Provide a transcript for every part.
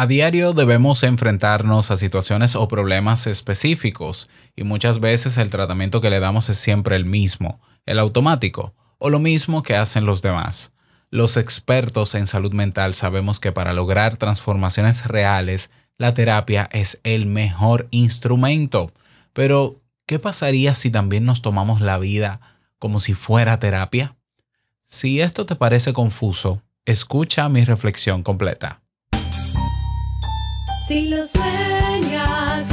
A diario debemos enfrentarnos a situaciones o problemas específicos y muchas veces el tratamiento que le damos es siempre el mismo, el automático, o lo mismo que hacen los demás. Los expertos en salud mental sabemos que para lograr transformaciones reales, la terapia es el mejor instrumento. Pero, ¿qué pasaría si también nos tomamos la vida como si fuera terapia? Si esto te parece confuso, escucha mi reflexión completa. Si lo sueñas,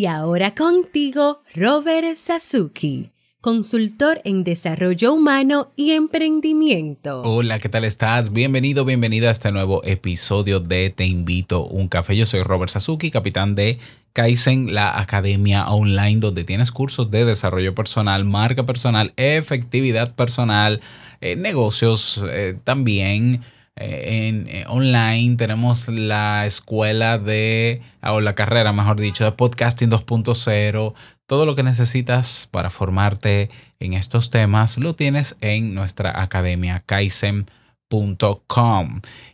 Y ahora contigo, Robert Sasuki, consultor en desarrollo humano y emprendimiento. Hola, ¿qué tal estás? Bienvenido, bienvenida a este nuevo episodio de Te invito un café. Yo soy Robert Sasuki, capitán de Kaizen, la academia online donde tienes cursos de desarrollo personal, marca personal, efectividad personal, eh, negocios eh, también. Eh, En, eh, online tenemos la escuela de, o la carrera, mejor dicho, de podcasting 2.0. Todo lo que necesitas para formarte en estos temas lo tienes en nuestra academia kaizen.com.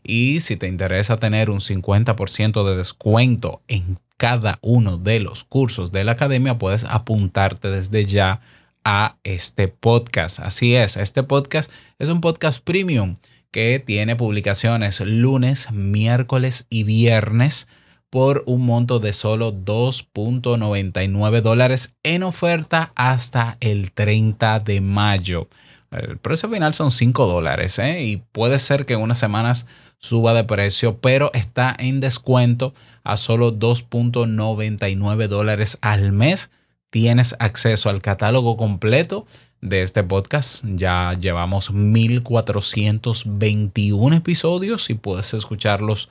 Y si te interesa tener un 50% de descuento en cada uno de los cursos de la academia, puedes apuntarte desde ya a este podcast. Así es, este podcast es un podcast premium que tiene publicaciones lunes, miércoles y viernes por un monto de solo 2.99 dólares en oferta hasta el 30 de mayo. El precio final son 5 dólares ¿eh? y puede ser que en unas semanas suba de precio, pero está en descuento a solo 2.99 dólares al mes. Tienes acceso al catálogo completo de este podcast. Ya llevamos 1421 episodios y puedes escucharlos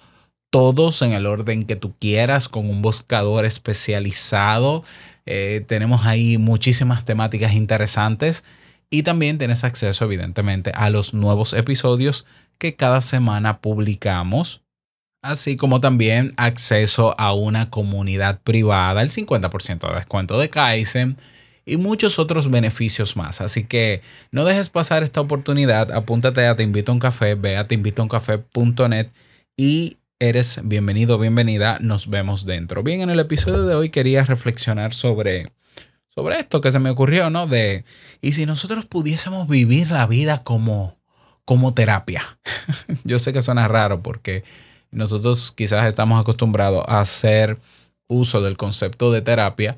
todos en el orden que tú quieras con un buscador especializado. Eh, tenemos ahí muchísimas temáticas interesantes y también tienes acceso evidentemente a los nuevos episodios que cada semana publicamos así como también acceso a una comunidad privada, el 50% de descuento de Kaizen y muchos otros beneficios más. Así que no dejes pasar esta oportunidad, apúntate a Te Invito a un Café, ve a teinvitoauncafé.net y eres bienvenido, bienvenida, nos vemos dentro. Bien, en el episodio de hoy quería reflexionar sobre, sobre esto que se me ocurrió, ¿no? De, y si nosotros pudiésemos vivir la vida como, como terapia. Yo sé que suena raro porque nosotros quizás estamos acostumbrados a hacer uso del concepto de terapia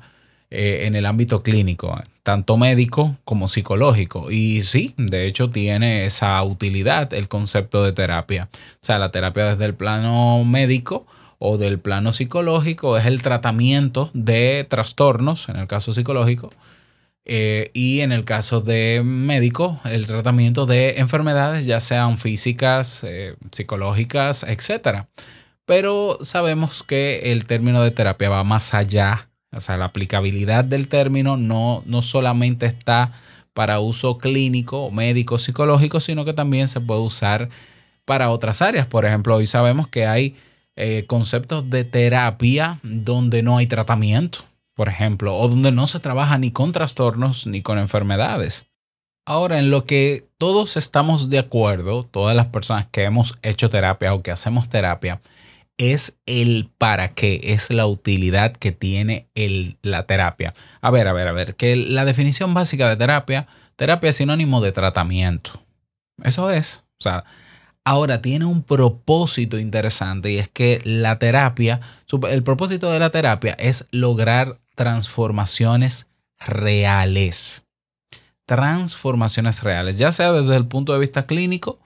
eh, en el ámbito clínico, tanto médico como psicológico. Y sí, de hecho tiene esa utilidad el concepto de terapia. O sea, la terapia desde el plano médico o del plano psicológico es el tratamiento de trastornos, en el caso psicológico, eh, y en el caso de médico, el tratamiento de enfermedades, ya sean físicas, eh, psicológicas, etc. Pero sabemos que el término de terapia va más allá. O sea, la aplicabilidad del término no, no solamente está para uso clínico, médico, psicológico, sino que también se puede usar para otras áreas. Por ejemplo, hoy sabemos que hay eh, conceptos de terapia donde no hay tratamiento por ejemplo, o donde no se trabaja ni con trastornos ni con enfermedades. Ahora, en lo que todos estamos de acuerdo, todas las personas que hemos hecho terapia o que hacemos terapia, es el para qué, es la utilidad que tiene el, la terapia. A ver, a ver, a ver, que la definición básica de terapia, terapia es sinónimo de tratamiento. Eso es. O sea, Ahora tiene un propósito interesante y es que la terapia, el propósito de la terapia es lograr transformaciones reales. Transformaciones reales, ya sea desde el punto de vista clínico,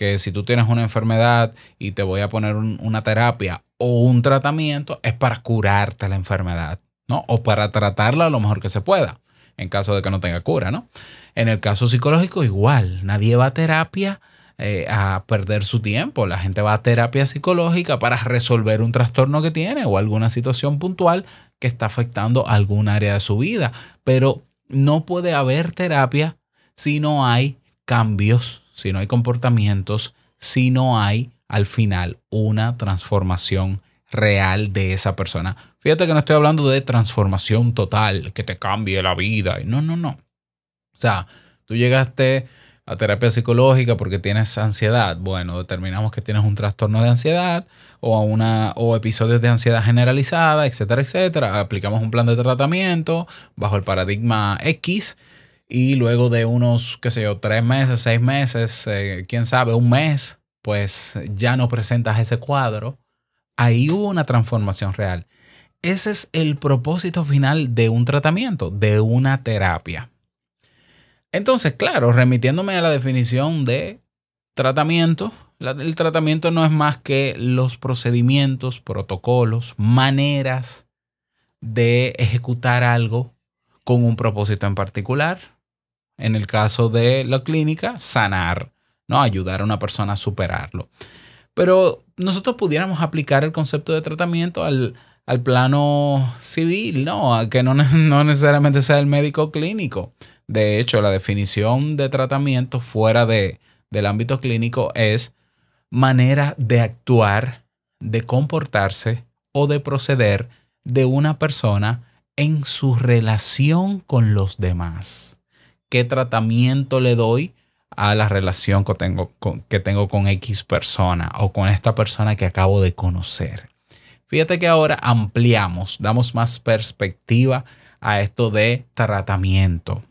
que si tú tienes una enfermedad y te voy a poner un, una terapia o un tratamiento, es para curarte la enfermedad, ¿no? O para tratarla lo mejor que se pueda, en caso de que no tenga cura, ¿no? En el caso psicológico, igual, nadie va a terapia eh, a perder su tiempo. La gente va a terapia psicológica para resolver un trastorno que tiene o alguna situación puntual que está afectando algún área de su vida. Pero no puede haber terapia si no hay cambios, si no hay comportamientos, si no hay al final una transformación real de esa persona. Fíjate que no estoy hablando de transformación total, que te cambie la vida. No, no, no. O sea, tú llegaste a terapia psicológica porque tienes ansiedad. Bueno, determinamos que tienes un trastorno de ansiedad o, una, o episodios de ansiedad generalizada, etcétera, etcétera. Aplicamos un plan de tratamiento bajo el paradigma X y luego de unos, qué sé yo, tres meses, seis meses, eh, quién sabe, un mes, pues ya no presentas ese cuadro. Ahí hubo una transformación real. Ese es el propósito final de un tratamiento, de una terapia. Entonces, claro, remitiéndome a la definición de tratamiento, el tratamiento no es más que los procedimientos, protocolos, maneras de ejecutar algo con un propósito en particular. En el caso de la clínica, sanar, ¿no? Ayudar a una persona a superarlo. Pero nosotros pudiéramos aplicar el concepto de tratamiento al, al plano civil, ¿no? A que no, no necesariamente sea el médico clínico. De hecho, la definición de tratamiento fuera de, del ámbito clínico es manera de actuar, de comportarse o de proceder de una persona en su relación con los demás. ¿Qué tratamiento le doy a la relación que tengo con, que tengo con X persona o con esta persona que acabo de conocer? Fíjate que ahora ampliamos, damos más perspectiva a esto de tratamiento.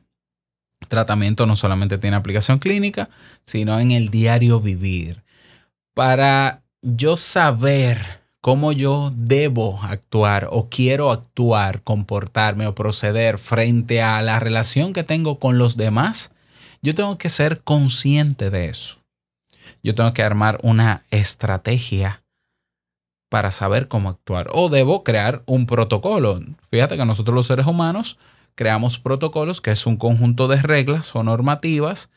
Tratamiento no solamente tiene aplicación clínica, sino en el diario vivir. Para yo saber cómo yo debo actuar o quiero actuar, comportarme o proceder frente a la relación que tengo con los demás, yo tengo que ser consciente de eso. Yo tengo que armar una estrategia para saber cómo actuar. O debo crear un protocolo. Fíjate que nosotros los seres humanos creamos protocolos, que es un conjunto de reglas o normativas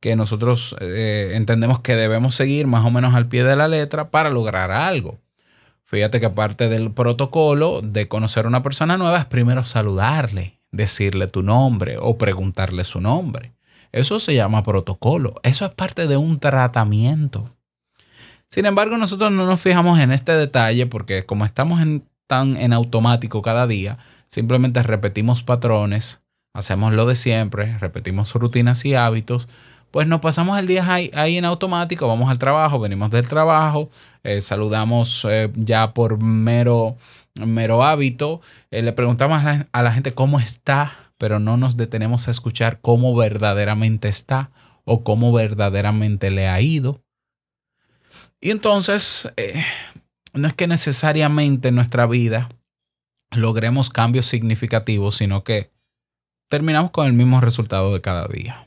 que nosotros eh, entendemos que debemos seguir más o menos al pie de la letra para lograr algo. Fíjate que aparte del protocolo de conocer a una persona nueva es primero saludarle, decirle tu nombre o preguntarle su nombre. Eso se llama protocolo. Eso es parte de un tratamiento. Sin embargo, nosotros no nos fijamos en este detalle porque como estamos en, tan en automático cada día, simplemente repetimos patrones, hacemos lo de siempre, repetimos rutinas y hábitos, pues nos pasamos el día ahí, en automático, vamos al trabajo, venimos del trabajo, eh, saludamos eh, ya por mero, mero hábito, eh, le preguntamos a la, gente cómo está, pero no nos detenemos a escuchar cómo verdaderamente está o cómo verdaderamente le ha ido. Y entonces, no es que necesariamente en nuestra vida logremos cambios significativos, sino que terminamos con el mismo resultado de cada día.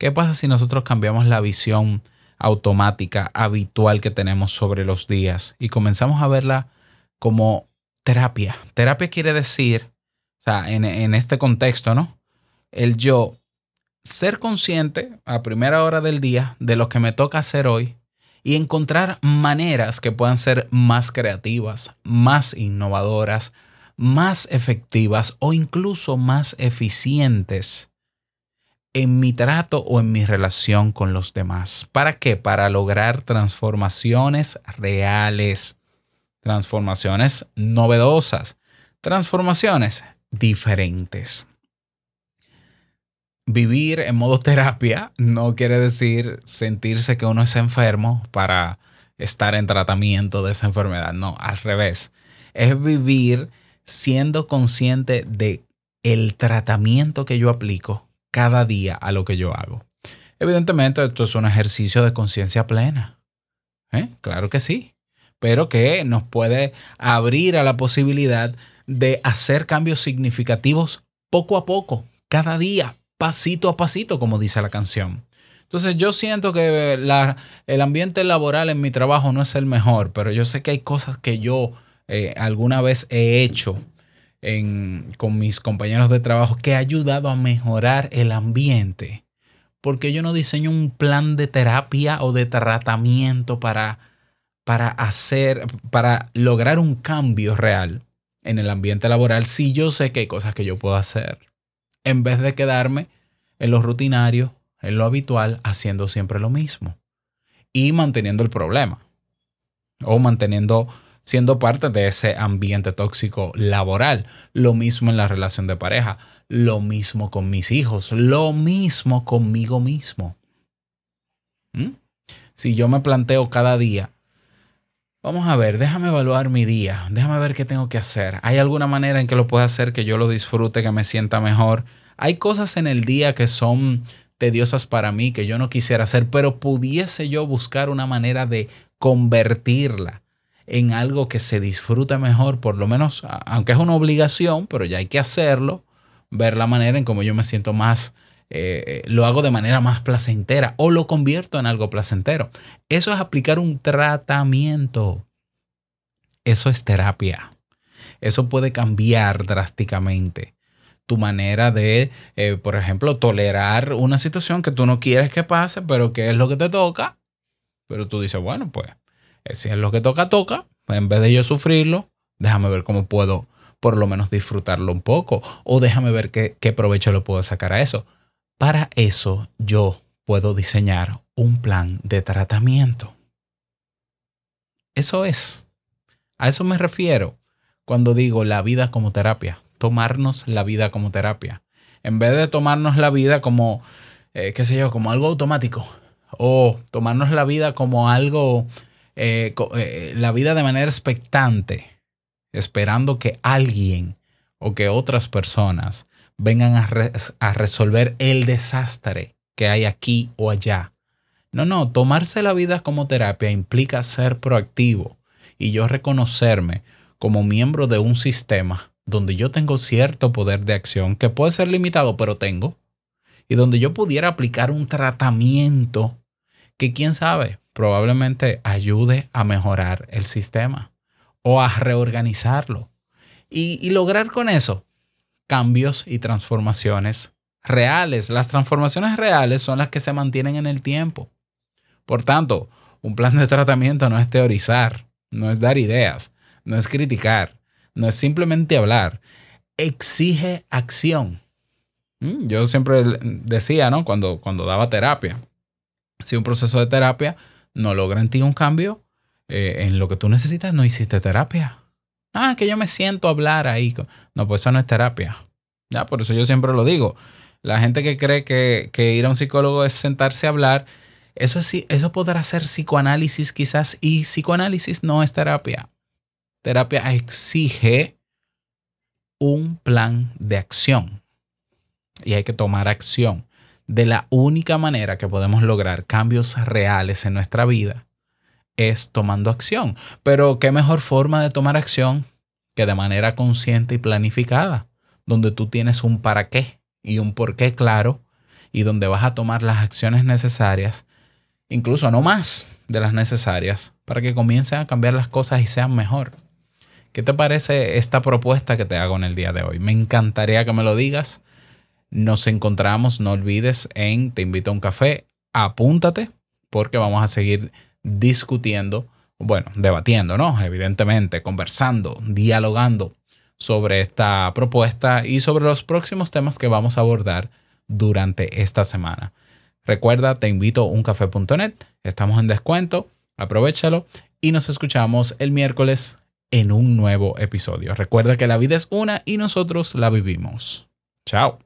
¿Qué pasa si nosotros cambiamos la visión automática, habitual que tenemos sobre los días y comenzamos a verla como terapia? Terapia quiere decir, o sea, en, en este contexto, ¿no? El yo ser consciente a primera hora del día de lo que me toca hacer hoy y encontrar maneras que puedan ser más creativas, más innovadoras, más efectivas o incluso más eficientes en mi trato o en mi relación con los demás. ¿Para qué? Para lograr transformaciones reales, transformaciones novedosas, transformaciones diferentes. Vivir en modo terapia no quiere decir sentirse que uno es enfermo para estar en tratamiento de esa enfermedad. No, al revés. Es vivir siendo consciente de el tratamiento que yo aplico cada día a lo que yo hago. Evidentemente, esto es un ejercicio de conciencia plena. ¿Eh? Claro que sí. Pero que nos puede abrir a la posibilidad de hacer cambios significativos poco a poco, cada día, pasito a pasito, como dice la canción. Entonces yo siento que el ambiente laboral en mi trabajo no es el mejor, pero yo sé que hay cosas que yo eh, alguna vez he hecho en, con mis compañeros de trabajo que ha ayudado a mejorar el ambiente. ¿Por qué yo no diseño un plan de terapia o de tratamiento para, para hacer, para lograr un cambio real en el ambiente laboral si yo sé que hay cosas que yo puedo hacer? En vez de quedarme en lo rutinario, en lo habitual, haciendo siempre lo mismo y manteniendo el problema o manteniendo siendo parte de ese ambiente tóxico laboral. Lo mismo en la relación de pareja, lo mismo con mis hijos, lo mismo conmigo mismo. ¿Mm? Si yo me planteo cada día, vamos a ver, déjame evaluar mi día, déjame ver qué tengo que hacer. ¿Hay alguna manera en que lo pueda hacer que yo lo disfrute, que me sienta mejor? Hay cosas en el día que son tediosas para mí, que yo no quisiera hacer, pero pudiese yo buscar una manera de convertirla en algo que se disfrute mejor, por lo menos, aunque es una obligación, pero ya hay que hacerlo, ver la manera en cómo yo me siento más, eh, lo hago de manera más placentera o lo convierto en algo placentero. Eso es aplicar un tratamiento. Eso es terapia. Eso puede cambiar drásticamente tu manera de, eh, por ejemplo, tolerar una situación que tú no quieres que pase, pero que es lo que te toca. Pero tú dices, bueno, pues eh, si es lo que toca, toca. En vez de yo sufrirlo, déjame ver cómo puedo por lo menos disfrutarlo un poco. O déjame ver qué, qué provecho le puedo sacar a eso. Para eso yo puedo diseñar un plan de tratamiento. Eso es. A eso me refiero cuando digo la vida como terapia. Tomarnos la vida como terapia. En vez de tomarnos la vida como, eh, qué sé yo, como algo automático. O tomarnos la vida como algo eh, eh, la vida de manera expectante, esperando que alguien o que otras personas vengan a, a resolver el desastre que hay aquí o allá. No, no, tomarse la vida como terapia implica ser proactivo y yo reconocerme como miembro de un sistema donde yo tengo cierto poder de acción que puede ser limitado, pero tengo, y donde yo pudiera aplicar un tratamiento que quién sabe, probablemente ayude a mejorar el sistema o a reorganizarlo y, lograr con eso cambios y transformaciones reales. Las transformaciones reales son las que se mantienen en el tiempo. Por tanto, un plan de tratamiento no es teorizar, no es dar ideas, no es criticar, no es simplemente hablar, exige acción. Mm, yo siempre decía, ¿no? Cuando, cuando daba terapia, si un proceso de terapia no logra en ti un cambio eh, en lo que tú necesitas, no hiciste terapia. Ah, que yo me siento a hablar ahí. No, pues eso no es terapia. Ya, por eso yo siempre lo digo. La gente que cree que, que ir a un psicólogo es sentarse a hablar, eso, es, eso podrá ser psicoanálisis quizás, y psicoanálisis no es terapia. Terapia exige un plan de acción y hay que tomar acción de la única manera que podemos lograr cambios reales en nuestra vida es tomando acción. Pero qué mejor forma de tomar acción que de manera consciente y planificada, donde tú tienes un para qué y un por qué claro y donde vas a tomar las acciones necesarias, incluso no más de las necesarias, para que comiencen a cambiar las cosas y sean mejor. ¿Qué te parece esta propuesta que te hago en el día de hoy? Me encantaría que me lo digas. Nos encontramos, no olvides, en Te invito a un café. Apúntate porque vamos a seguir discutiendo, bueno, debatiendo, ¿no? Evidentemente, conversando, dialogando sobre esta propuesta y sobre los próximos temas que vamos a abordar durante esta semana. Recuerda, te invito a uncafé.net. Estamos en descuento. Aprovechalo y nos escuchamos el miércoles en un nuevo episodio. Recuerda que la vida es una y nosotros la vivimos. Chao.